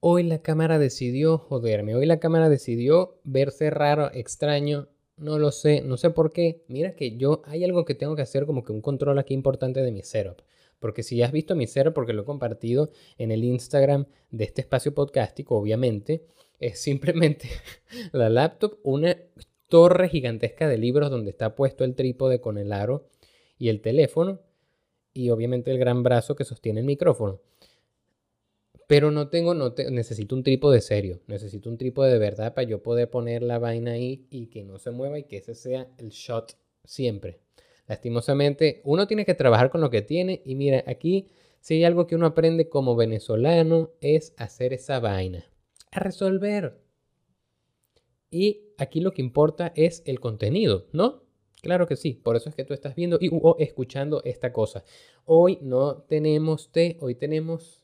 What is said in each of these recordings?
Hoy la cámara decidió joderme. Hoy la cámara decidió verse raro, extraño. No lo sé, no sé por qué. Mira que yo hay algo que tengo que hacer como que un control aquí importante de mi setup. Porque si ya has visto mi setup, porque lo he compartido en el Instagram de este espacio podcástico, obviamente, es simplemente la laptop, una torre gigantesca de libros donde está puesto el trípode con el aro y el teléfono y obviamente el gran brazo que sostiene el micrófono. Pero no tengo, no necesito un trípode serio, necesito un trípode de verdad para yo poder poner la vaina ahí y que no se mueva y que ese sea el shot siempre. Lastimosamente, uno tiene que trabajar con lo que tiene y mira, aquí si hay algo que uno aprende como venezolano es hacer esa vaina, a resolver. Y aquí lo que importa es el contenido, ¿no? Claro que sí, por eso es que tú estás viendo y o escuchando esta cosa. Hoy no tenemos té, hoy tenemos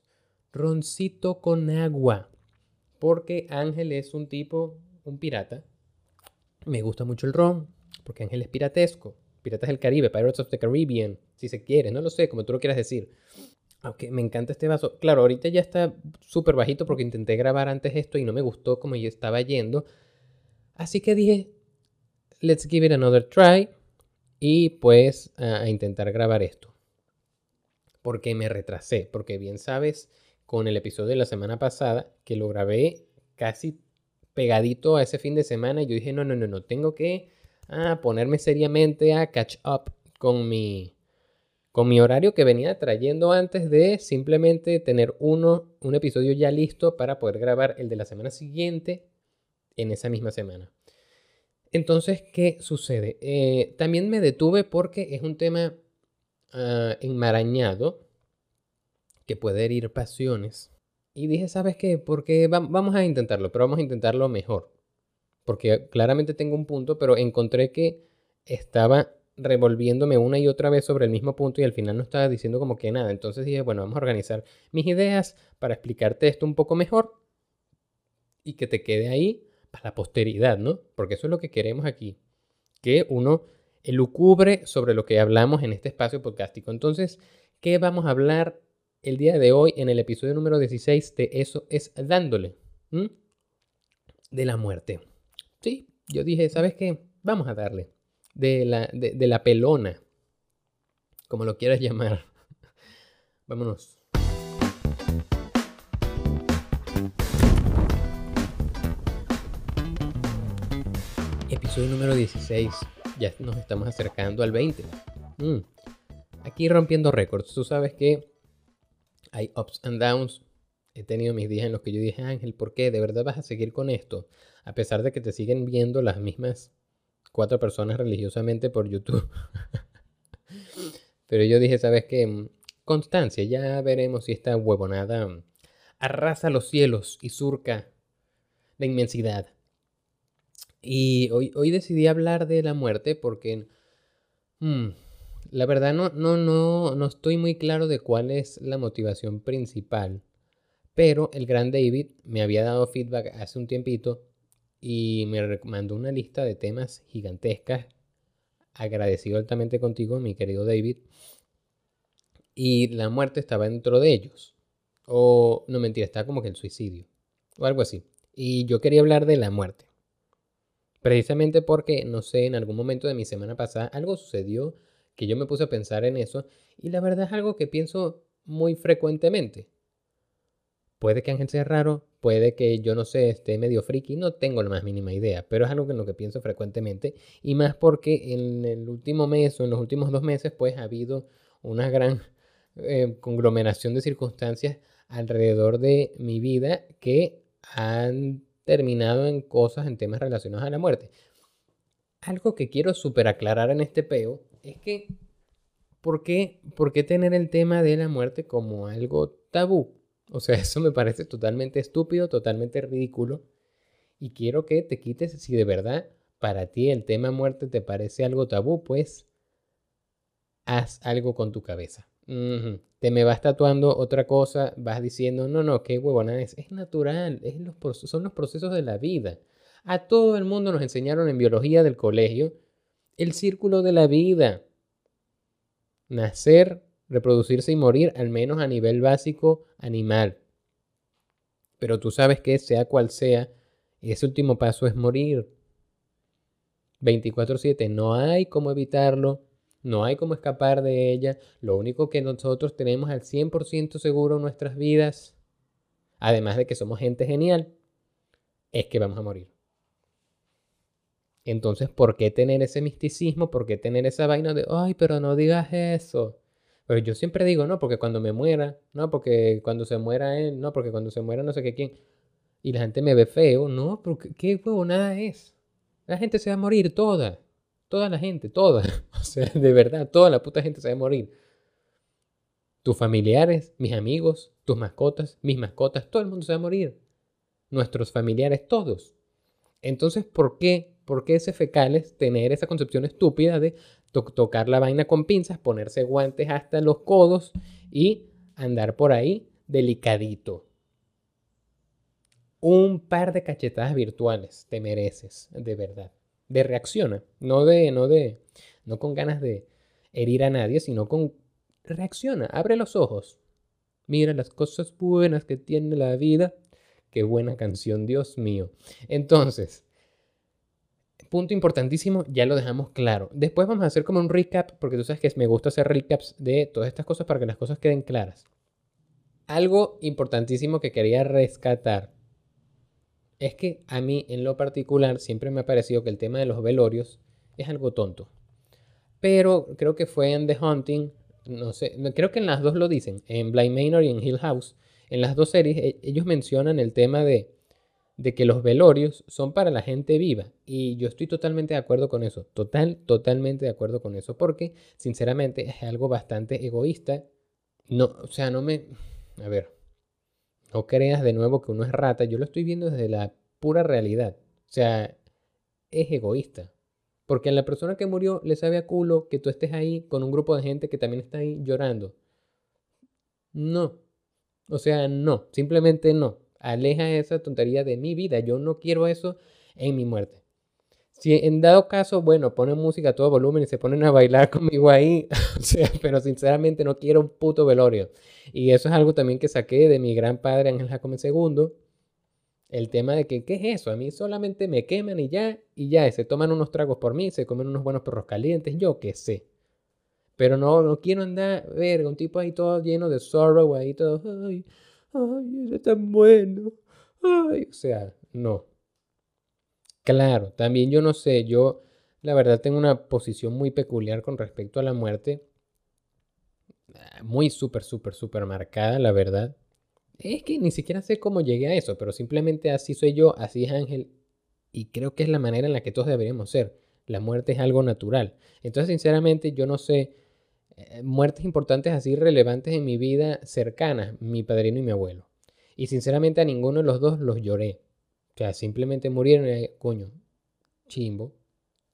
roncito con agua. Porque Ángel es un tipo, un pirata. Me gusta mucho el ron, porque Ángel es piratesco. Piratas del Caribe, Pirates of the Caribbean, si se quiere, no lo sé, como tú lo quieras decir. Aunque me encanta este vaso. Claro, ahorita ya está súper bajito porque intenté grabar antes esto y no me gustó como yo estaba yendo. Así que dije, let's give it another try. Y pues a intentar grabar esto. Porque me retrasé, porque bien sabes con el episodio de la semana pasada, que lo grabé casi pegadito a ese fin de semana. Y yo dije, no, no, no, no, tengo que ah, ponerme seriamente a catch up con mi, con mi horario que venía trayendo antes de simplemente tener uno, un episodio ya listo para poder grabar el de la semana siguiente en esa misma semana. Entonces, ¿qué sucede? Eh, también me detuve porque es un tema ah, enmarañado que puede herir pasiones. Y dije, ¿sabes qué? Porque vamos a intentarlo, pero vamos a intentarlo mejor. Porque claramente tengo un punto, pero encontré que estaba revolviéndome una y otra vez sobre el mismo punto y al final no estaba diciendo como que nada. Entonces dije, bueno, vamos a organizar mis ideas para explicarte esto un poco mejor y que te quede ahí para la posteridad, ¿no? Porque eso es lo que queremos aquí, que uno elucubre sobre lo que hablamos en este espacio podcástico. Entonces, ¿qué vamos a hablar el día de hoy en el episodio número 16 de Eso es dándole. De la muerte. Sí, yo dije, ¿sabes qué? Vamos a darle. De la, de, la pelona. Como lo quieras llamar. Vámonos. Episodio número 16. Ya nos estamos acercando al 20. Mm. Aquí rompiendo récords. Tú sabes que hay ups and downs. He tenido mis días en los que yo dije, Ángel, ¿por qué? ¿De verdad vas a seguir con esto? A pesar de que te siguen viendo las mismas cuatro personas religiosamente por YouTube. Pero yo dije, ¿sabes qué? Mm, constancia, ya veremos si esta huevonada mm, arrasa los cielos y surca la inmensidad. Y hoy, hoy decidí hablar de la muerte porque mm, la verdad no, no, no, no estoy muy claro de cuál es la motivación principal. Pero el gran David me había dado feedback hace un tiempito y me mandó una lista de temas gigantescas. Agradecido altamente contigo, mi querido David. Y la muerte estaba dentro de ellos. O, no mentira, estaba como que el suicidio. O algo así. Y yo quería hablar de la muerte. Precisamente porque, no sé, en algún momento de mi semana pasada algo sucedió que yo me puse a pensar en eso y la verdad es algo que pienso muy frecuentemente. Puede que Ángel sea raro, puede que yo no sé, esté medio friki, no tengo la más mínima idea, pero es algo en lo que pienso frecuentemente y más porque en el último mes o en los últimos dos meses pues ha habido una gran eh, conglomeración de circunstancias alrededor de mi vida que han terminado en cosas, en temas relacionados a la muerte. Algo que quiero super aclarar en este peo es que, ¿por qué, ¿por qué tener el tema de la muerte como algo tabú? O sea, eso me parece totalmente estúpido, totalmente ridículo. Y quiero que te quites, si de verdad para ti el tema muerte te parece algo tabú, pues haz algo con tu cabeza. Te me vas tatuando otra cosa, vas diciendo, no, no, qué huevona es. Es natural, es los, son los procesos de la vida. A todo el mundo nos enseñaron en biología del colegio el círculo de la vida. Nacer, reproducirse y morir, al menos a nivel básico animal. Pero tú sabes que sea cual sea, ese último paso es morir. 24/7, no hay cómo evitarlo, no hay cómo escapar de ella. Lo único que nosotros tenemos al 100% seguro en nuestras vidas, además de que somos gente genial, es que vamos a morir. Entonces, ¿por qué tener ese misticismo? ¿Por qué tener esa vaina de, ay, pero no digas eso? Pero yo siempre digo, no, porque cuando me muera, no, porque cuando se muera él, no, porque cuando se muera no sé qué quién. Y la gente me ve feo, no, porque qué huevo nada es. La gente se va a morir toda. Toda la gente, toda. O sea, de verdad, toda la puta gente se va a morir. Tus familiares, mis amigos, tus mascotas, mis mascotas, todo el mundo se va a morir. Nuestros familiares, todos. Entonces, ¿por qué? ¿Por qué ese fecales tener esa concepción estúpida de tocar la vaina con pinzas, ponerse guantes hasta los codos y andar por ahí delicadito? Un par de cachetadas virtuales te mereces, de verdad. De reacciona, no de, no de, no con ganas de herir a nadie, sino con reacciona, abre los ojos. Mira las cosas buenas que tiene la vida. Qué buena canción, Dios mío. Entonces, punto importantísimo, ya lo dejamos claro. Después vamos a hacer como un recap, porque tú sabes que me gusta hacer recaps de todas estas cosas para que las cosas queden claras. Algo importantísimo que quería rescatar es que a mí en lo particular siempre me ha parecido que el tema de los velorios es algo tonto. Pero creo que fue en The Hunting, no sé, creo que en las dos lo dicen, en Blind Manor y en Hill House. En las dos series e, ellos mencionan el tema de de que los velorios son para la gente viva. Y yo estoy totalmente de acuerdo con eso. Total, totalmente de acuerdo con eso. Porque, sinceramente, es algo bastante egoísta. No, o sea, no me... A ver, no creas de nuevo que uno es rata. Yo lo estoy viendo desde la pura realidad. O sea, es egoísta. Porque a la persona que murió le sabe a culo que tú estés ahí con un grupo de gente que también está ahí llorando. No. O sea, no. Simplemente no aleja esa tontería de mi vida. Yo no quiero eso en mi muerte. Si en dado caso, bueno, ponen música a todo volumen y se ponen a bailar conmigo ahí, o pero sinceramente no quiero un puto velorio. Y eso es algo también que saqué de mi gran padre Ángel Jacome II. El tema de que, ¿qué es eso? A mí solamente me queman y ya, y ya, se toman unos tragos por mí, se comen unos buenos perros calientes, yo qué sé. Pero no, no quiero andar, ver, un tipo ahí todo lleno de sorrow, ahí todo, ay, es tan bueno. Ay, o sea, no. Claro, también yo no sé, yo la verdad tengo una posición muy peculiar con respecto a la muerte. Ah, muy súper, súper, súper marcada, la verdad. Es que ni siquiera sé cómo llegué a eso, pero simplemente así soy yo, así es Ángel. Y creo que es la manera en la que todos deberíamos ser. La muerte es algo natural. Entonces, sinceramente, yo no sé eh, muertes importantes así relevantes en mi vida cercanas, mi padrino y mi abuelo. Y sinceramente a ninguno de los dos los lloré. O sea, simplemente murieron y, coño, chimbo.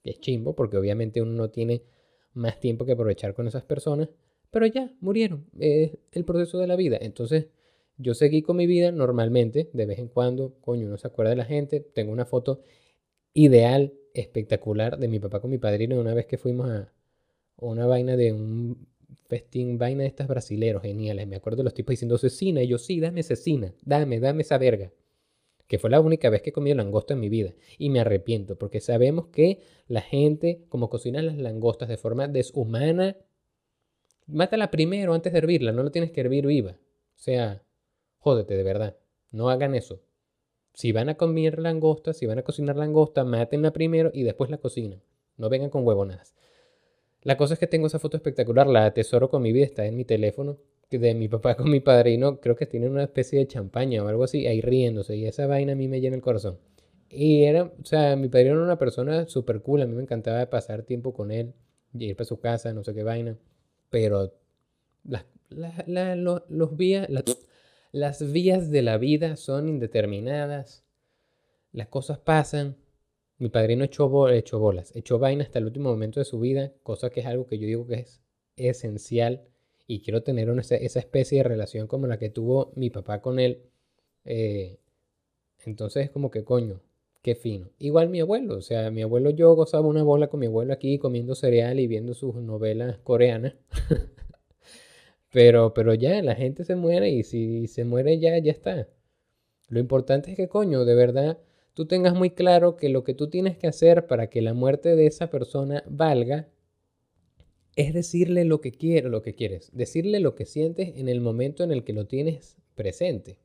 Es chimbo porque obviamente uno no tiene más tiempo que aprovechar con esas personas. Pero ya, murieron. Es el proceso de la vida. Entonces, yo seguí con mi vida normalmente. De vez en cuando, coño, uno se acuerda de la gente. Tengo una foto ideal, espectacular, de mi papá con mi padrino una vez que fuimos a, una vaina de un festín, vaina de estas brasileros geniales. Me acuerdo de los tipos diciendo cecina y yo sí, dame cecina, dame, dame esa verga. Que fue la única vez que he comido langosta en mi vida. Y me arrepiento, porque sabemos que la gente, como cocinan las langostas de forma deshumana, mátala primero antes de hervirla, no lo tienes que hervir viva. O sea, jódete de verdad, no hagan eso. Si van a comer langosta, si van a cocinar langosta, mátenla primero y después la cocinan. No vengan con huevonadas. La cosa es que tengo esa foto espectacular, la atesoro con mi vida, está en mi teléfono, de mi papá con mi padrino, creo que tienen una especie de champaña o algo así, ahí riéndose, y esa vaina a mí me llena el corazón. Y era, o sea, mi padrino era una persona súper cool, a mí me encantaba pasar tiempo con él, ir para su casa, no sé qué vaina, pero las, los vías, las vías de la vida son indeterminadas, las cosas pasan, mi padrino echó, bolas, echó vaina hasta el último momento de su vida, cosa que es algo que yo digo que es esencial y quiero tener esa especie de relación como la que tuvo mi papá con él. Eh, entonces es como que coño, qué fino. Igual mi abuelo, o sea, mi abuelo yo gozaba una bola con mi abuelo aquí comiendo cereal y viendo sus novelas coreanas. pero, pero ya, la gente se muere y si se muere ya, ya está. Lo importante es que, coño, de verdad, tú tengas muy claro que lo que tú tienes que hacer para que la muerte de esa persona valga es decirle lo que quiere, lo que quieres, decirle lo que sientes en el momento en el que lo tienes presente.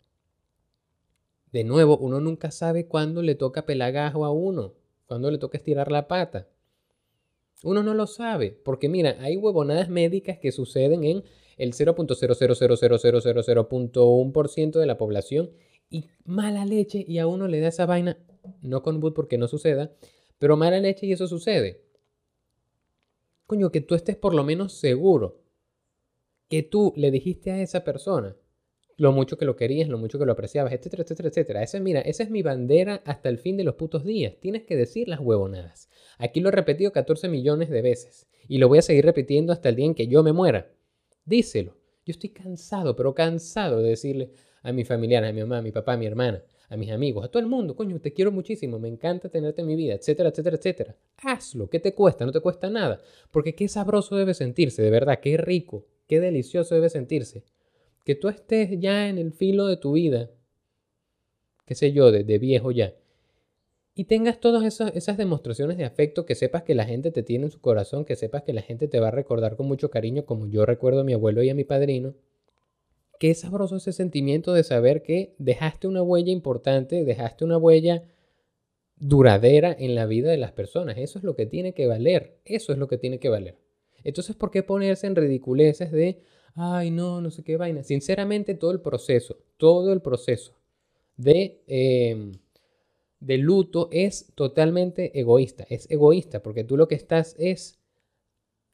De nuevo, uno nunca sabe cuándo le toca pelagajo a uno, cuándo le toca estirar la pata. Uno no lo sabe, porque mira, hay huevonadas médicas que suceden en el 0.0000000.1% de la población y mala leche y a uno le da esa vaina, no con boot porque no suceda, pero mala leche y eso sucede. Coño, que tú estés por lo menos seguro que tú le dijiste a esa persona lo mucho que lo querías, lo mucho que lo apreciabas, etcétera, etcétera, etcétera. Esa, mira, esa es mi bandera hasta el fin de los putos días. Tienes que decir las huevonadas. Aquí lo he repetido 14 millones de veces y lo voy a seguir repitiendo hasta el día en que yo me muera. Díselo. Yo estoy cansado, pero cansado de decirle a mi familiar, a mi mamá, a mi papá, a mi hermana, a mis amigos, a todo el mundo, coño, te quiero muchísimo, me encanta tenerte en mi vida, etcétera, etcétera, etcétera. Hazlo, ¿qué te cuesta? No te cuesta nada. Porque qué sabroso debe sentirse, de verdad, qué rico, qué delicioso debe sentirse. Que tú estés ya en el filo de tu vida, qué sé yo, de, viejo ya, y tengas todas esas, esas, demostraciones de afecto, que sepas que la gente te tiene en su corazón, que sepas que la gente te va a recordar con mucho cariño, como yo recuerdo a mi abuelo y a mi padrino, qué sabroso ese sentimiento de saber que dejaste una huella importante, dejaste una huella duradera en la vida de las personas. Eso es lo que tiene que valer. Eso es lo que tiene que valer. Entonces, ¿por qué ponerse en ridiculeces de, ay, no, no sé qué vaina? Sinceramente, todo el proceso, todo el proceso de, em, de luto es totalmente egoísta. Es egoísta porque tú lo que estás es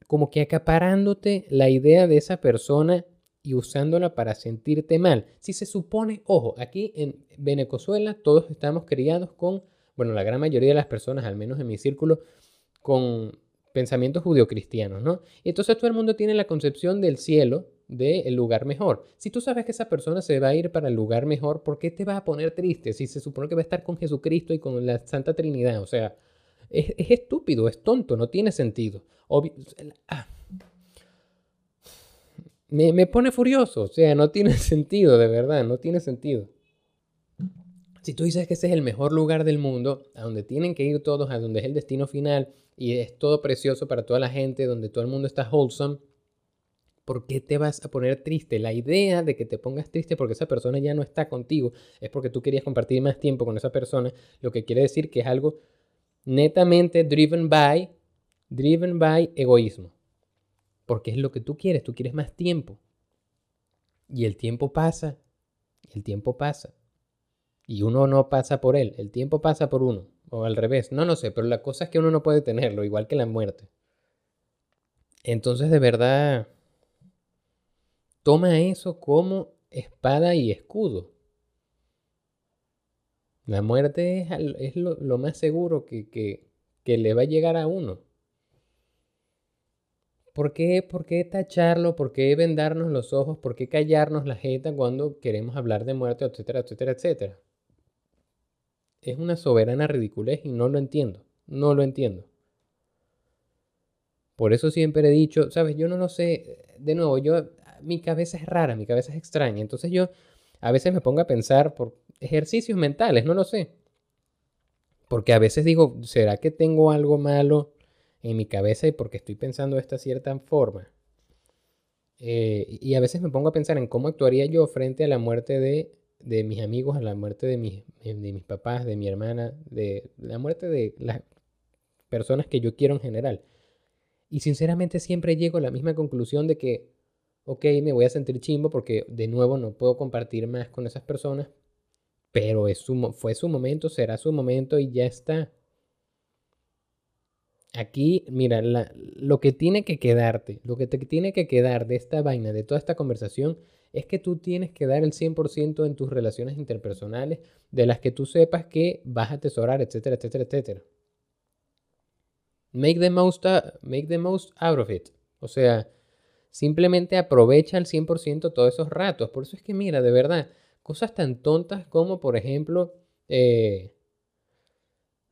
como que acaparándote la idea de esa persona y usándola para sentirte mal. Si se supone, ojo, aquí en Venezuela todos estamos criados con, bueno, la gran mayoría de las personas, al menos en mi círculo, con pensamientos judio-cristianos, ¿no? Y entonces todo el mundo tiene la concepción del cielo, del lugar mejor. Si tú sabes que esa persona se va a ir para el lugar mejor, ¿por qué te va a poner triste si se supone que va a estar con Jesucristo y con la Santa Trinidad? O sea, es, estúpido, es tonto, no tiene sentido. Ah, me, pone furioso. O sea, no tiene sentido, de verdad, no tiene sentido. Si tú dices que ese es el mejor lugar del mundo, a donde tienen que ir todos, a donde es el destino final y es todo precioso para toda la gente, donde todo el mundo está wholesome, ¿por qué te vas a poner triste? La idea de que te pongas triste porque esa persona ya no está contigo es porque tú querías compartir más tiempo con esa persona, lo que quiere decir que es algo netamente driven by, driven by egoísmo porque es lo que tú quieres, tú quieres más tiempo. Y el tiempo pasa, el tiempo pasa. Y uno no pasa por él, el tiempo pasa por uno. O al revés, no lo sé, pero la cosa es que uno no puede tenerlo, igual que la muerte. Entonces de verdad, toma eso como espada y escudo. La muerte es, lo, más seguro que, que le va a llegar a uno. ¿Por qué, ¿Por qué tacharlo? ¿Por qué vendarnos los ojos? ¿Por qué callarnos la jeta cuando queremos hablar de muerte, etcétera, etcétera, etcétera? Es una soberana ridiculez y no lo entiendo. No lo entiendo. Por eso siempre he dicho, sabes, yo no lo sé, de nuevo, yo, mi cabeza es rara, mi cabeza es extraña. Entonces yo a veces me pongo a pensar por ejercicios mentales, no lo sé. Porque a veces digo, ¿será que tengo algo malo en mi cabeza y porque estoy pensando de esta cierta forma. Eh, y a veces me pongo a pensar en cómo actuaría yo frente a la muerte de, de mis amigos, a la muerte de mis, de mis papás, de mi hermana, de la muerte de las personas que yo quiero en general. Y sinceramente siempre llego a la misma conclusión de que, ok, me voy a sentir chimbo porque de nuevo no puedo compartir más con esas personas, pero es su, fue su momento, será su momento y ya está. Aquí, mira, lo que tiene que quedarte, lo que te tiene que quedar de esta vaina, de toda esta conversación, es que tú tienes que dar el 100% en tus relaciones interpersonales de las que tú sepas que vas a atesorar, etcétera, etcétera, etcétera. Make the most, make the most out of it. O sea, simplemente aprovecha al 100% todos esos ratos. Por eso es que, mira, de verdad, cosas tan tontas como, por ejemplo, eh,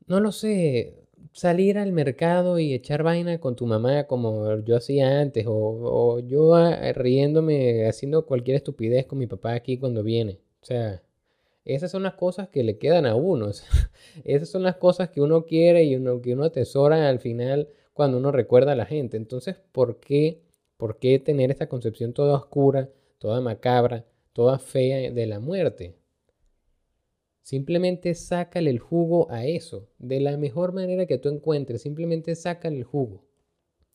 no lo sé, salir al mercado y echar vaina con tu mamá como yo hacía antes, o, yo ah, riéndome, haciendo cualquier estupidez con mi papá aquí cuando viene. O sea, Esas son las cosas que le quedan a uno. esas son las cosas que uno quiere y uno, que uno atesora al final cuando uno recuerda a la gente. Entonces, ¿por qué, ¿por qué tener esta concepción toda oscura, toda macabra, toda fea de la muerte? Simplemente sácale el jugo a eso, de la mejor manera que tú encuentres. Simplemente sácale el jugo.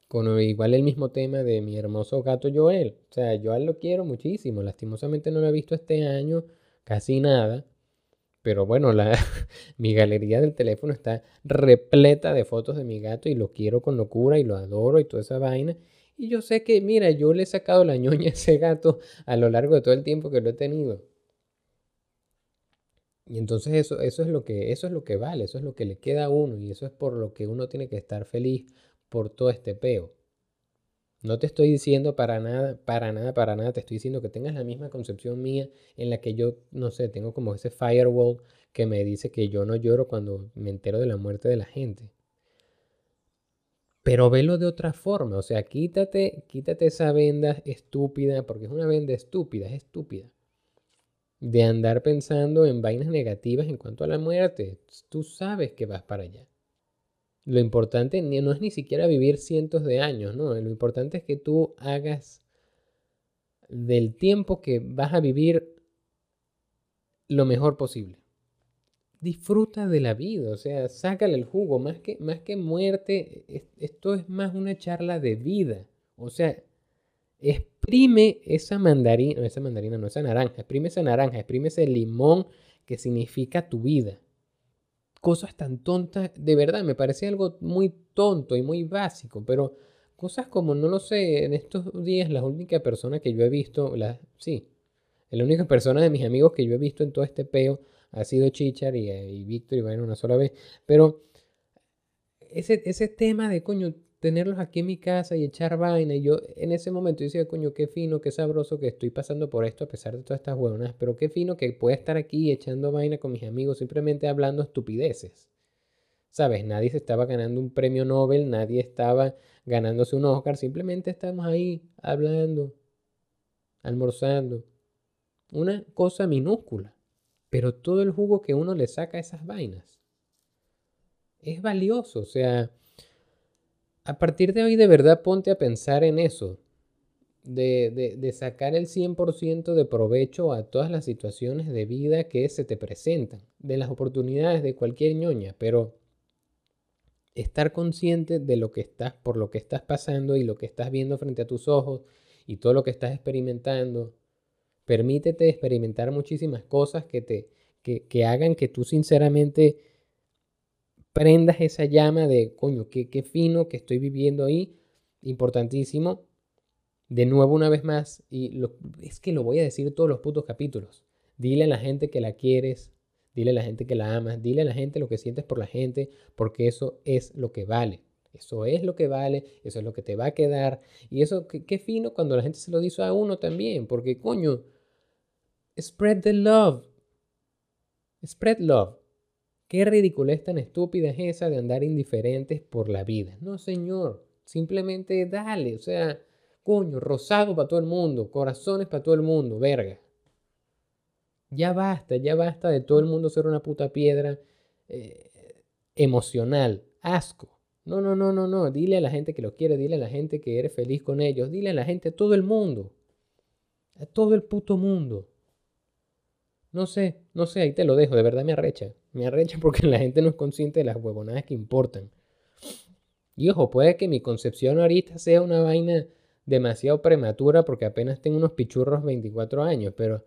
Con igual el mismo tema de mi hermoso gato Joel. O sea, Joel lo quiero muchísimo. Lastimosamente no lo he visto este año casi nada. Pero bueno, la, mi galería del teléfono está repleta de fotos de mi gato y lo quiero con locura y lo adoro y toda esa vaina. Y yo sé que, mira, yo le he sacado la ñoña a ese gato a lo largo de todo el tiempo que lo he tenido. Y entonces eso, eso, es lo que, eso es lo que vale, eso es lo que le queda a uno y eso es por lo que uno tiene que estar feliz por todo este peo. No te estoy diciendo para nada, para nada, para nada, te estoy diciendo que tengas la misma concepción mía en la que yo, no sé, tengo como ese firewall que me dice que yo no lloro cuando me entero de la muerte de la gente. Pero velo de otra forma, o sea, quítate, quítate esa venda estúpida, porque es una venda estúpida, es estúpida de andar pensando en vainas negativas en cuanto a la muerte. Tú sabes que vas para allá. Lo importante no es ni siquiera vivir cientos de años, ¿no? Lo importante es que tú hagas del tiempo que vas a vivir lo mejor posible. Disfruta de la vida, o sea, sácale el jugo, más que, más que muerte, esto es más una charla de vida. O sea, exprime esa mandarina, esa mandarina, no esa naranja, exprime esa naranja, exprime ese limón que significa tu vida. Cosas tan tontas, de verdad, me parece algo muy tonto y muy básico, pero cosas como, no lo sé, en estos días la única persona que yo he visto, la, sí, la única persona de mis amigos que yo he visto en todo este peo ha sido Chichar y, y Víctor y bueno, una sola vez, pero ese, ese tema de coño, tenerlos aquí en mi casa y echar vaina. Y yo en ese momento decía, coño, qué fino, qué sabroso que estoy pasando por esto a pesar de todas estas huevonas. Pero qué fino que pueda estar aquí echando vaina con mis amigos, simplemente hablando estupideces. ¿Sabes? Nadie se estaba ganando un premio Nobel, nadie estaba ganándose un Oscar, simplemente estamos ahí hablando, almorzando. Una cosa minúscula, pero todo el jugo que uno le saca a esas vainas es valioso. O sea, a partir de hoy de verdad ponte a pensar en eso, de, sacar el 100% de provecho a todas las situaciones de vida que se te presentan, de las oportunidades de cualquier ñoña, pero estar consciente de lo que estás, por lo que estás pasando y lo que estás viendo frente a tus ojos y todo lo que estás experimentando. Permítete experimentar muchísimas cosas que te que, que hagan que tú sinceramente prendas esa llama de, coño, qué, qué fino que estoy viviendo ahí, importantísimo. De nuevo, una vez más, y es que lo voy a decir todos los putos capítulos. Dile a la gente que la quieres, dile a la gente que la amas, dile a la gente lo que sientes por la gente, porque eso es lo que vale. Eso es lo que vale, eso es lo que te va a quedar. Y eso, qué, qué fino cuando la gente se lo dice a uno también, porque coño, spread the love. Spread love. ¿Qué ridiculez tan estúpida es esa de andar indiferentes por la vida? No, señor, simplemente dale, o sea, coño, rosado para todo el mundo, corazones para todo el mundo, verga. Ya basta, ya basta de todo el mundo ser una puta piedra eh, emocional, asco. No, no, no, no, no, dile a la gente que lo quiere, dile a la gente que eres feliz con ellos, dile a la gente, a todo el mundo, a todo el puto mundo. No sé, no sé, ahí te lo dejo, de verdad me arrecha. Me arrecha porque la gente no es consciente de las huevonadas que importan. Y ojo, puede que mi concepción ahorita sea una vaina demasiado prematura porque apenas tengo unos pichurros 24 años, pero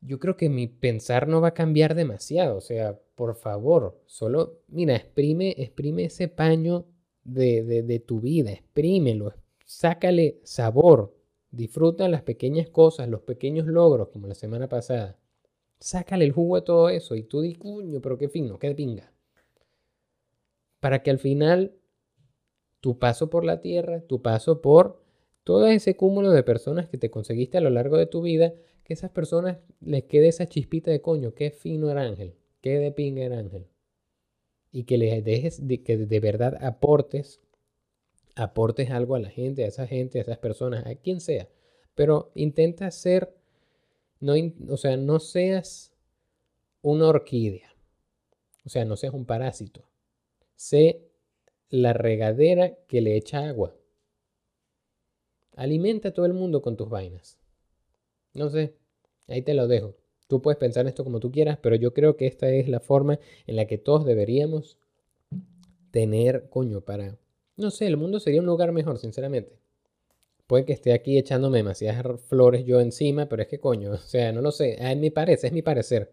yo creo que mi pensar no va a cambiar demasiado. O sea, por favor, solo, mira, exprime, exprime ese paño de, de, de tu vida, exprímelo, sácale sabor, disfruta las pequeñas cosas, los pequeños logros, como la semana pasada. Sácale el jugo a todo eso y tú di, cuño, pero qué fino, qué pinga. Para que al final tu paso por la tierra, tu paso por todo ese cúmulo de personas que te conseguiste a lo largo de tu vida, que esas personas les quede esa chispita de coño, qué fino era Ángel, qué de pinga era Ángel. Y que les dejes, de, que de verdad aportes, aportes algo a la gente, a esa gente, a esas personas, a quien sea. Pero intenta ser no, o sea, no seas una orquídea. O sea, no seas un parásito. Sé la regadera que le echa agua. Alimenta a todo el mundo con tus vainas. No sé, ahí te lo dejo. Tú puedes pensar esto como tú quieras, pero yo creo que esta es la forma en la que todos deberíamos tener, coño, para... No sé, el mundo sería un lugar mejor, sinceramente. Puede que esté aquí echándome demasiadas flores yo encima, pero es que coño, o sea, no lo sé. A mi parece, es mi parecer.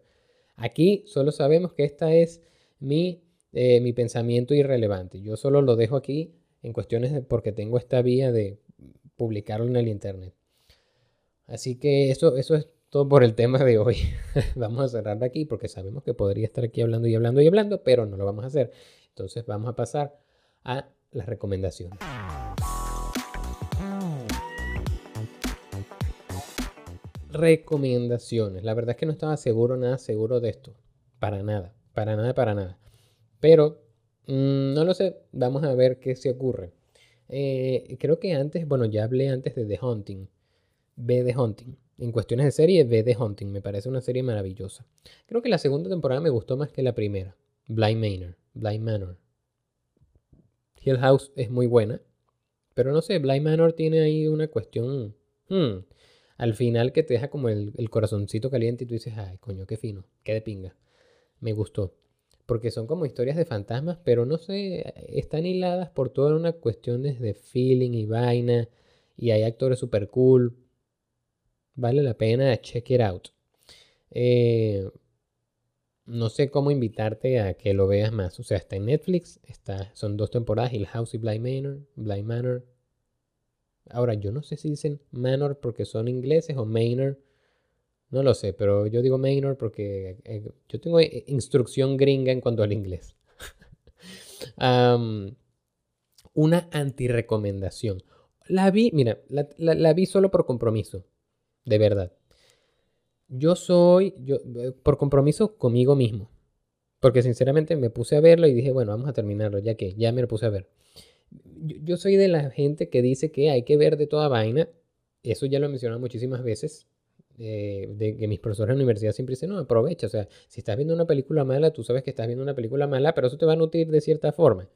Aquí solo sabemos que esta es mi, eh, mi pensamiento irrelevante. Yo solo lo dejo aquí en cuestiones de porque tengo esta vía de publicarlo en el internet. Así que eso, eso es todo por el tema de hoy. vamos a cerrar de aquí porque sabemos que podría estar aquí hablando y hablando y hablando, pero no lo vamos a hacer. Entonces vamos a pasar a las recomendaciones. Recomendaciones. La verdad es que no estaba seguro, nada seguro de esto. Para nada, para nada, para nada. Pero mm, no lo sé, vamos a ver qué se ocurre. Eh, creo que antes, bueno, ya hablé antes de The Hunting. Ve The Hunting. En cuestiones de serie, ve The Hunting. Me parece una serie maravillosa. Creo que la segunda temporada me gustó más que la primera. Blind Manor. Blind Manor. Hill House es muy buena. Pero no sé, Blind Manor tiene ahí una cuestión. Hmm, al final que te deja como el, corazoncito caliente y tú dices, ay, coño, qué fino, qué de pinga. Me gustó. Porque son como historias de fantasmas, pero no sé, están hiladas por toda una cuestión de feeling y vaina. Y hay actores super cool. Vale la pena check it out. Eh, no sé cómo invitarte a que lo veas más. O sea, está en Netflix, está, son dos temporadas, Hill House y Blind Manor. Blind Manor Ahora, yo no sé si dicen Manor porque son ingleses o Manor. No lo sé, pero yo digo Manor porque eh, yo tengo eh, instrucción gringa en cuanto al inglés. una antirecomendación. La vi, mira, la, vi solo por compromiso. De verdad. Yo soy, yo, por compromiso conmigo mismo. Porque sinceramente me puse a verlo y dije, bueno, vamos a terminarlo, ya que ya me lo puse a ver yo, soy de la gente que dice que hay que ver de toda vaina. Eso ya lo he mencionado muchísimas veces. Eh, de que mis profesores en la universidad siempre dicen, no, aprovecha. O sea, si estás viendo una película mala, tú sabes que estás viendo una película mala, pero eso te va a nutrir de cierta forma.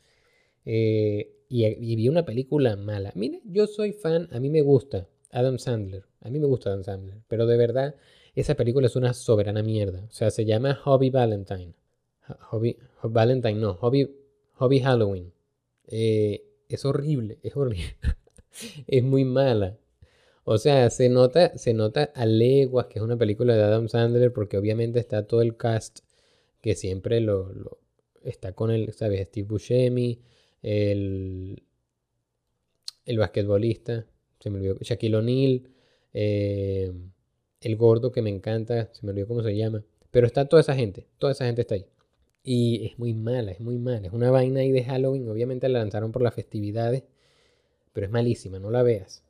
Eh, y, vi una película mala. Mire, yo soy fan, a mí me gusta Adam Sandler. A mí me gusta Adam Sandler. Pero de verdad, esa película es una soberana mierda. O sea, se llama Hobby Valentine. Hobby, Valentine, no, Hobby, Hobby Halloween. Eh, es horrible, es horrible. es muy mala. O sea, se nota, se nota a leguas que es una película de Adam Sandler porque obviamente está todo el cast que siempre lo, está con el, ¿sabes? Steve Buscemi, el, el basquetbolista, se me olvidó, Shaquille O'Neal, eh, el gordo que me encanta, se me olvidó cómo se llama, pero está toda esa gente, toda esa gente está ahí. Y es muy mala, es muy mala. Es una vaina ahí de Halloween. Obviamente la lanzaron por las festividades. Pero es malísima, no la veas.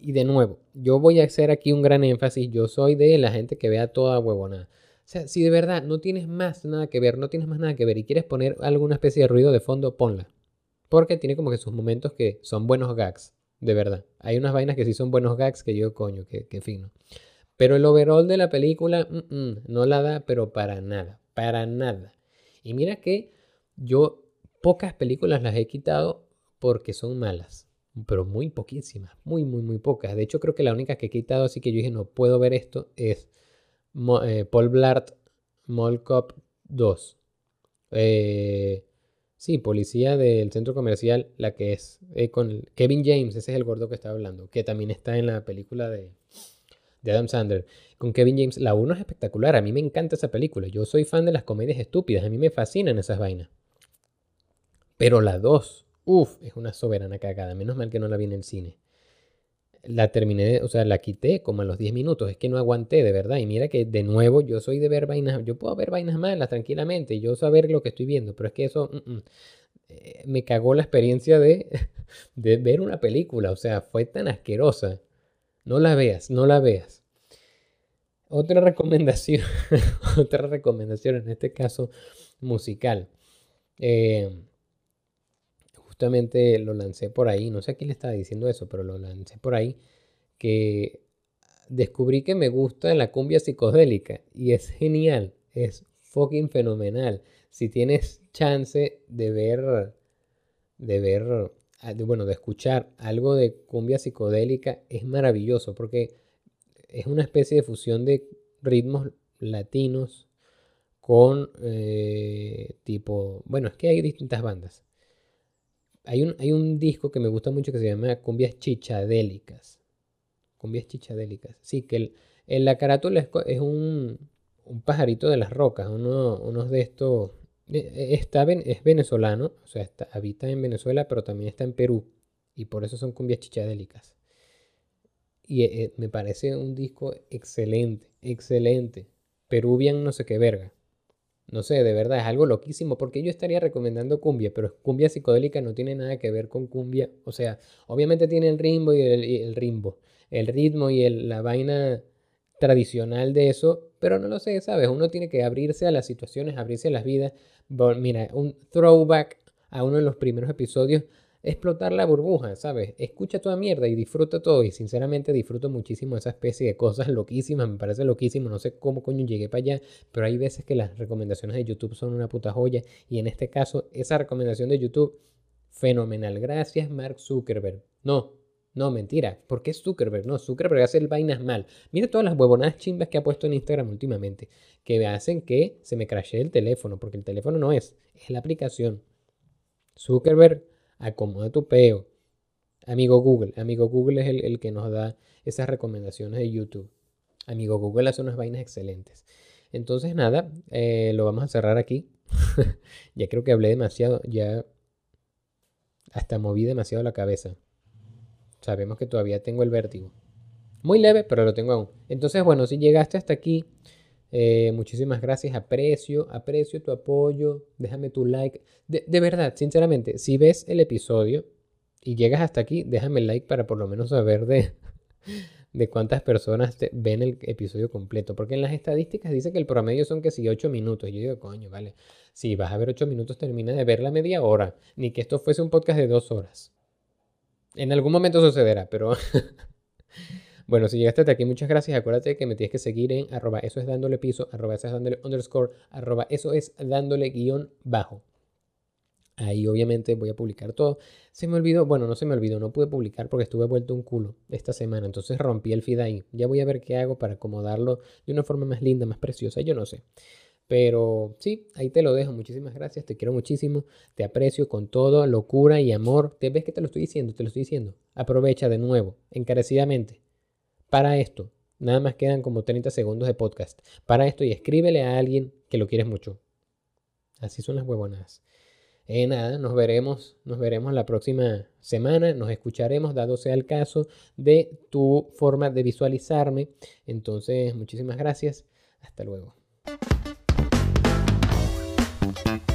Y de nuevo, yo voy a hacer aquí un gran énfasis. Yo soy de la gente que vea toda huevonada. O sea, si de verdad no tienes más nada que ver, no tienes más nada que ver y quieres poner alguna especie de ruido de fondo, ponla. Porque tiene como que sus momentos que son buenos gags. De verdad. Hay unas vainas que sí son buenos gags que yo, coño, que, que fino. Pero el overall de la película mm, mm, no la da, pero para nada. Para nada. Y mira que yo pocas películas las he quitado porque son malas, pero muy poquísimas, muy, muy, muy pocas. De hecho, creo que la única que he quitado, así que yo dije, no puedo ver esto, es eh, Paul Blart Mall Cop 2. Eh, sí, policía del centro comercial, la que es eh, con Kevin James, ese es el gordo que estaba hablando, que también está en la película de, de Adam Sandler, con Kevin James. La 1 es espectacular, a mí me encanta esa película. Yo soy fan de las comedias estúpidas, a mí me fascinan esas vainas. Pero la 2, uff, es una soberana cagada. Menos mal que no la vi en el cine. La terminé, o sea, la quité como a los 10 minutos. Es que no aguanté, de verdad. Y mira que de nuevo yo soy de ver vainas. Yo puedo ver vainas malas tranquilamente. Yo saber lo que estoy viendo. Pero es que eso mm, mm, eh, me cagó la experiencia de, de ver una película. O sea, fue tan asquerosa. No la veas, no la veas. Otra recomendación, otra recomendación en este caso musical. Eh, justamente lo lancé por ahí, no sé a quién le estaba diciendo eso, pero lo lancé por ahí, que descubrí que me gusta la cumbia psicodélica y es genial. es fucking fenomenal. Si tienes chance de ver, de ver, bueno, de escuchar algo de cumbia psicodélica, es maravilloso porque es una especie de fusión de ritmos latinos con eh, tipo, bueno, es que hay distintas bandas. Hay un, hay un disco que me gusta mucho que se llama Cumbias Chichadélicas. Cumbias Chichadélicas. Sí, que el, la carátula es, un, un, pajarito de las rocas, uno, unos de estos... Eh, está, es venezolano, o sea, habita en Venezuela, pero también está en Perú. Y por eso son cumbias chichadélicas. Y eh, me parece un disco excelente, excelente. Peruvian no sé qué verga. No sé, de verdad, es algo loquísimo porque yo estaría recomendando cumbia, pero cumbia psicodélica no tiene nada que ver con cumbia. O sea, obviamente tiene el ritmo y el, ritmo, el ritmo y la vaina tradicional de eso, pero no lo sé, ¿sabes? Uno tiene que abrirse a las situaciones, abrirse a las vidas. Mira, un throwback a uno de los primeros episodios explotar la burbuja, ¿sabes? Escucha toda mierda y disfruta todo. Y sinceramente disfruto muchísimo esa especie de cosas loquísimas. Me parece loquísimo. No sé cómo coño llegué para allá. Pero hay veces que las recomendaciones de YouTube son una puta joya. Y en este caso, esa recomendación de YouTube, fenomenal. Gracias, Mark Zuckerberg. No, no, mentira. ¿Por qué Zuckerberg? No, Zuckerberg hace el vainas mal. Mira todas las huevonadas chimbas que ha puesto en Instagram últimamente. Que hacen que se me crashee el teléfono. Porque el teléfono no es, es la aplicación. Zuckerberg acomoda tu peo. Amigo Google, amigo Google es el, que nos da esas recomendaciones de YouTube. Amigo Google hace unas vainas excelentes. Entonces nada, eh, lo vamos a cerrar aquí. ya creo que hablé demasiado, ya hasta moví demasiado la cabeza. Sabemos que todavía tengo el vértigo. Muy leve, pero lo tengo aún. Entonces, bueno, si llegaste hasta aquí, eh, muchísimas gracias, aprecio, aprecio tu apoyo, déjame tu like. De, verdad, sinceramente, si ves el episodio y llegas hasta aquí, déjame el like para por lo menos saber de, de cuántas personas ven el episodio completo. Porque en las estadísticas dice que el promedio son que si 8 minutos. Yo digo, coño, vale, si vas a ver 8 minutos, termina de ver la media hora. Ni que esto fuese un podcast de 2 horas. En algún momento sucederá, pero... Bueno, si llegaste hasta aquí, muchas gracias. Acuérdate que me tienes que seguir en arroba eso es dándole piso, arroba eso es dándole underscore, arroba eso es dándole guion bajo. Ahí obviamente voy a publicar todo. Se me olvidó, bueno, no se me olvidó, no pude publicar porque estuve vuelto un culo esta semana. Entonces rompí el feed ahí. Ya voy a ver qué hago para acomodarlo de una forma más linda, más preciosa. Yo no sé. Pero sí, ahí te lo dejo. Muchísimas gracias. Te quiero muchísimo. Te aprecio con todo, locura y amor. ¿Te ves que te lo estoy diciendo? Te lo estoy diciendo. Aprovecha de nuevo, encarecidamente para esto. Nada más quedan como 30 segundos de podcast. Para esto y escríbele a alguien que lo quieres mucho. Así son las huevonadas. Eh, nada, nos veremos, nos veremos la próxima semana, nos escucharemos, dado sea el caso de tu forma de visualizarme. Entonces, muchísimas gracias. Hasta luego. Thank you.